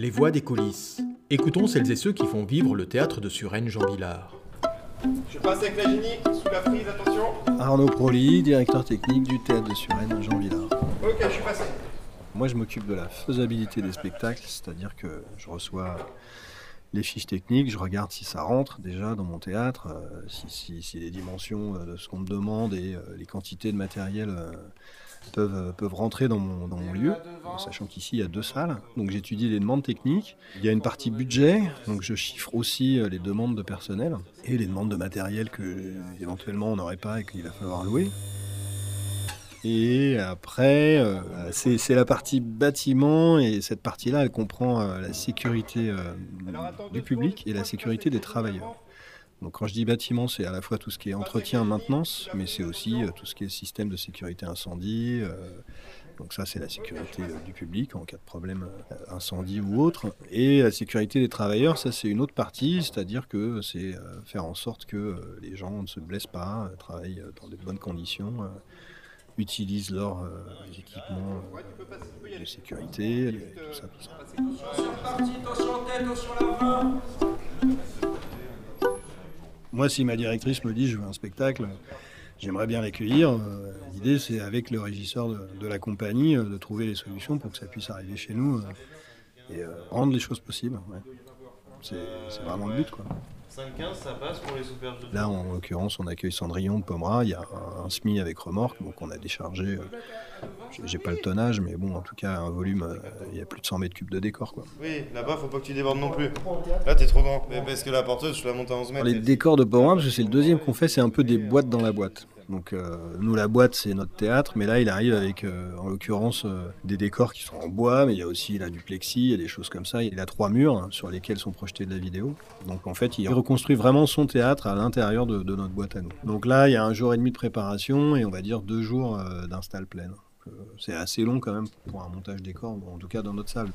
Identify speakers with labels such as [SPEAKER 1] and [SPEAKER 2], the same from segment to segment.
[SPEAKER 1] Les voix des coulisses. Écoutons celles et ceux qui font vivre le théâtre de Suresnes Jean Villard.
[SPEAKER 2] Je passe avec la génie, sous la prise, attention.
[SPEAKER 3] Arnaud Proli, directeur technique du théâtre de Suresnes Jean Villard.
[SPEAKER 2] Ok, je suis passé.
[SPEAKER 3] Moi, je m'occupe de la faisabilité des spectacles, c'est-à-dire que je reçois les fiches techniques, je regarde si ça rentre déjà dans mon théâtre, euh, si, si- si les dimensions euh, de ce qu'on me demande et euh, les quantités de matériel euh, peuvent, euh, peuvent rentrer dans mon, lieu, sachant qu'ici il y a deux salles. Donc j'étudie les demandes techniques. Il y a une partie budget, donc je chiffre aussi euh, les demandes de personnel et les demandes de matériel que éventuellement on n'aurait pas et qu'il va falloir louer. Et après, euh, c'est la partie bâtiment, et cette partie-là, elle comprend la sécurité du public et la sécurité des travailleurs. Donc quand je dis bâtiment, c'est à la fois tout ce qui est entretien, maintenance, mais c'est aussi euh, tout ce qui est système de sécurité incendie. euh, donc ça, c'est la sécurité euh, du public en cas de problème euh, incendie ou autre. Et la sécurité des travailleurs, ça c'est une autre partie, c'est-à-dire que c'est euh, faire en sorte que euh, les gens ne se blessent pas, euh, travaillent euh, dans de bonnes conditions. euh, utilisent leurs euh, équipements euh, de sécurité, tout ça, tout ça. Moi, si ma directrice me dit je veux un spectacle, j'aimerais bien l'accueillir. euh, L'idée, c'est avec le régisseur de, la compagnie euh, de trouver les solutions pour que ça puisse arriver chez nous euh, et rendre les choses possibles. c'est vraiment le but, quoi.
[SPEAKER 4] 5-15, ça passe pour les souperges de
[SPEAKER 3] Là, en l'occurrence, on accueille Cendrillon de Pomera. Il y a un, un SMI avec remorque, donc on a déchargé. euh, j'ai- J'ai pas le tonnage, mais bon, en tout cas, un volume. euh, il y a plus de 100 mètres cubes de décor, quoi.
[SPEAKER 4] Oui, là-bas, faut pas que tu débordes non plus. Là, t'es trop grand. Mais parce que la porteuse, je la monte à 11 mètres.
[SPEAKER 3] Les décors de Pomera, parce que c'est le deuxième qu'on fait, c'est un peu des boîtes dans la boîte. Donc, euh, nous, la boîte, c'est notre théâtre, mais là, il arrive avec, euh, en l'occurrence, euh, des décors qui sont en bois, mais il y a aussi là, du plexi, il y a des choses comme ça. Il a trois murs hein, sur lesquels sont projetés de la vidéo. Donc, en fait, il reconstruit vraiment son théâtre à l'intérieur de, notre boîte à nous. Donc là, il y a un jour et demi de préparation et on va dire deux jours d'install pleine. C'est assez long quand même pour un montage décor, en tout cas dans notre salle.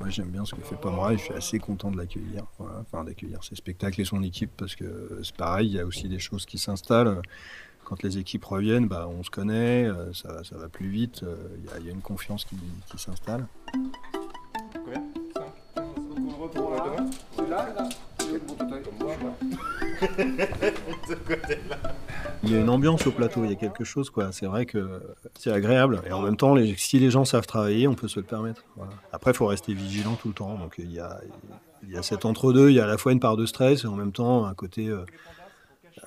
[SPEAKER 3] Moi j'aime bien ce que fait Pomera et je suis assez content de l'accueillir, voilà. enfin d'accueillir ses spectacles et son équipe parce que c'est pareil, il y a aussi des choses qui s'installent. Quand les équipes reviennent, bah, on se connaît, euh, ça, va- ça va plus vite, euh, il y a- il y, a une confiance qui, qui s'installe. Il y a une ambiance au plateau, il y a quelque chose, quoi. C'est vrai que c'est agréable. Et en même temps, si les gens savent travailler, on peut se le permettre. Après, il faut rester vigilant tout le temps. Donc, il y a, il y a cet entre-deux. Il y a à la fois une part de stress et en même temps un côté euh,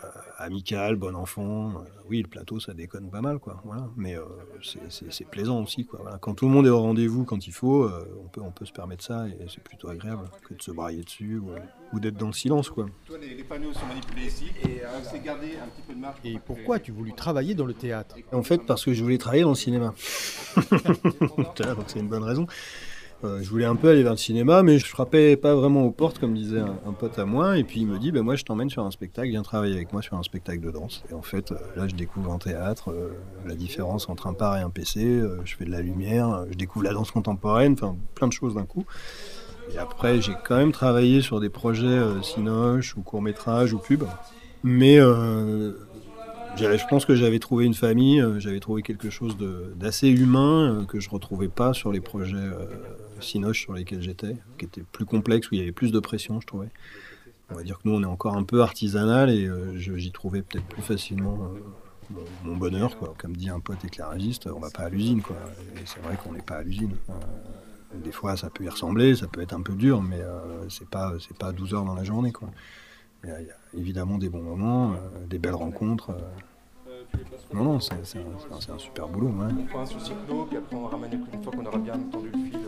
[SPEAKER 3] euh, amical, bon enfant. Euh, oui, le plateau, ça déconne pas mal, quoi. Voilà. Mais euh, c'est- plaisant aussi, quoi. Voilà. Quand tout le monde est au rendez-vous, quand il faut, euh, on, peut, on peut se permettre ça et c'est plutôt agréable que de se brailler dessus ou, ou d'être dans le silence, quoi.
[SPEAKER 2] Toi, les, les panneaux sont manipulés ici et euh, c'est garder un petit peu de marge.
[SPEAKER 1] Et pourquoi as-tu voulu travailler dans le théâtre?
[SPEAKER 3] En fait, parce que je voulais travailler dans le cinéma. C'est une bonne raison. Euh, je voulais un peu aller vers le cinéma, mais je frappais pas vraiment aux portes, comme disait un, pote à moi. Et puis il me dit, ben moi je t'emmène sur un spectacle, viens travailler avec moi sur un spectacle de danse. Et en fait, euh, là je découvre un théâtre, euh, la différence entre un par et un PC, je fais de la lumière, je découvre la danse contemporaine, enfin plein de choses d'un coup. Et après, j'ai quand même travaillé sur des projets cinoche ou court-métrage ou pub. Mais je pense que j'avais trouvé une famille, j'avais trouvé quelque chose d'assez humain que je retrouvais pas sur les projets Cinoche sur lesquels j'étais, qui étaient plus complexes, où il y avait plus de pression, je trouvais. On va dire que nous, on est encore un peu artisanal et euh, j'y trouvais peut-être plus facilement euh, mon, bonheur. Comme dit un pote éclairagiste, on va pas à l'usine. Et c'est vrai qu'on n'est pas à l'usine. Euh, des fois, ça peut y ressembler, ça peut être un peu dur, mais c'est pas, c'est pas 12 heures dans la journée. Il y a, évidemment des bons moments, des belles rencontres. Non, non, c'est un, super boulot. Ouais.
[SPEAKER 2] On prend un sous cyclo, puis après on ramène une fois qu'on aura bien entendu le fil.